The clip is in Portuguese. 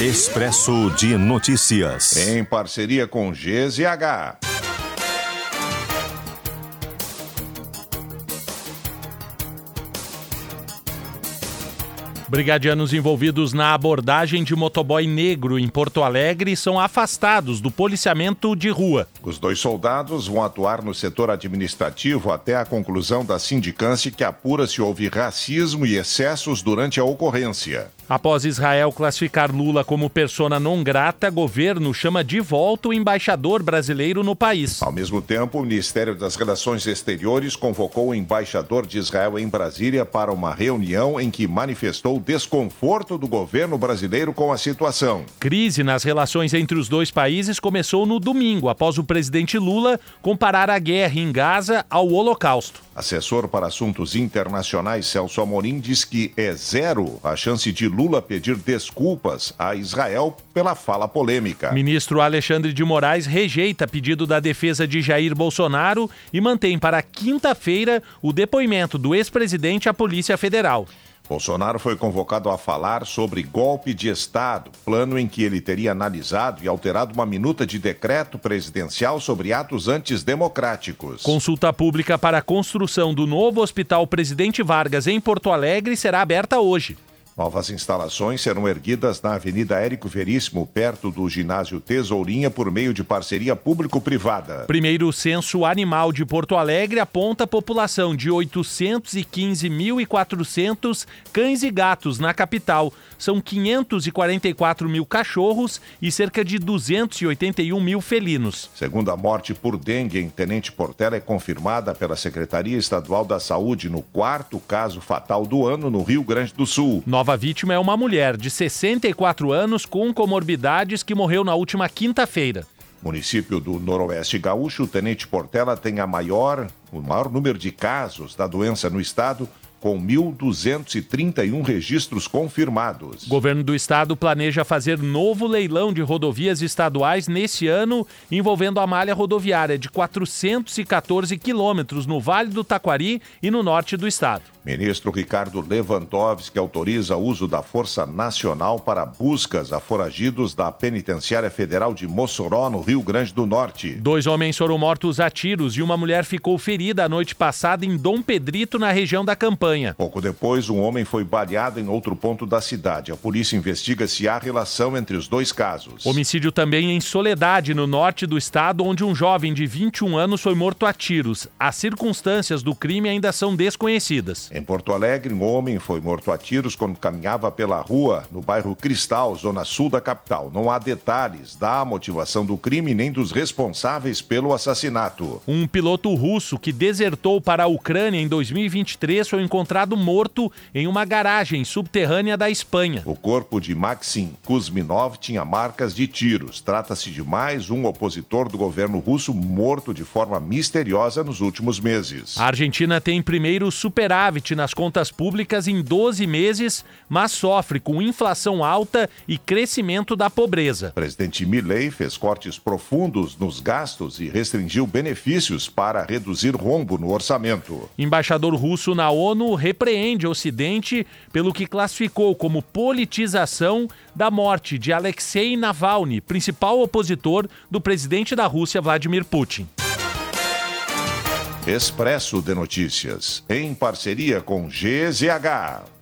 Expresso de Notícias. Em parceria com GZH. Brigadianos envolvidos na abordagem de motoboy negro em Porto Alegre são afastados do policiamento de rua. Os dois soldados vão atuar no setor administrativo até a conclusão da sindicância que apura se houve racismo e excessos durante a ocorrência. Após Israel classificar Lula como persona non grata, governo chama de volta o embaixador brasileiro no país. Ao mesmo tempo, o Ministério das Relações Exteriores convocou o embaixador de Israel em Brasília para uma reunião em que manifestou desconforto do governo brasileiro com a situação. Crise nas relações entre os dois países começou no domingo, após o presidente Lula comparar a guerra em Gaza ao Holocausto. Assessor para assuntos internacionais Celso Amorim diz que é zero a chance de Lula pedir desculpas a Israel pela fala polêmica. Ministro Alexandre de Moraes rejeita pedido da defesa de Jair Bolsonaro e mantém para quinta-feira o depoimento do ex-presidente à Polícia Federal. Bolsonaro foi convocado a falar sobre golpe de Estado, plano em que ele teria analisado e alterado uma minuta de decreto presidencial sobre atos antidemocráticos. Consulta pública para a construção do novo Hospital Presidente Vargas em Porto Alegre será aberta hoje. Novas instalações serão erguidas na Avenida Érico Veríssimo, perto do ginásio Tesourinha, por meio de parceria público-privada. Primeiro censo animal de Porto Alegre aponta a população de 815.400 cães e gatos na capital. São 544 mil cachorros e cerca de 281 mil felinos. Segundo a morte por dengue em Tenente Portela é confirmada pela Secretaria Estadual da Saúde no quarto caso fatal do ano no Rio Grande do Sul. Nova vítima é uma mulher de 64 anos com comorbidades que morreu na última quinta-feira. Município do Noroeste Gaúcho, Tenente Portela tem a maior, o maior número de casos da doença no estado, com 1.231 registros confirmados. O governo do estado planeja fazer novo leilão de rodovias estaduais nesse ano, envolvendo a malha rodoviária de 414 quilômetros no Vale do Taquari e no norte do estado. Ministro Ricardo Lewandowski autoriza o uso da Força Nacional para buscas a foragidos da Penitenciária Federal de Mossoró, no Rio Grande do Norte. Dois homens foram mortos a tiros e uma mulher ficou ferida a noite passada em Dom Pedrito, na região da campanha. Pouco depois, um homem foi baleado em outro ponto da cidade. A polícia investiga se há relação entre os dois casos. Homicídio também em Soledade, no norte do estado, onde um jovem de 21 anos foi morto a tiros. As circunstâncias do crime ainda são desconhecidas. Em Porto Alegre, um homem foi morto a tiros quando caminhava pela rua no bairro Cristal, zona sul da capital. Não há detalhes da motivação do crime nem dos responsáveis pelo assassinato. Um piloto russo que desertou para a Ucrânia em 2023 foi encontrado morto em uma garagem subterrânea da Espanha. O corpo de Maxim Kuzminov tinha marcas de tiros. Trata-se de mais um opositor do governo russo morto de forma misteriosa nos últimos meses. A Argentina tem primeiro superávit nas contas públicas em 12 meses, mas sofre com inflação alta e crescimento da pobreza. O presidente Milley fez cortes profundos nos gastos e restringiu benefícios para reduzir rombo no orçamento. Embaixador russo na ONU repreende o Ocidente pelo que classificou como politização da morte de Alexei Navalny, principal opositor do presidente da Rússia, Vladimir Putin. Expresso de Notícias, em parceria com GZH.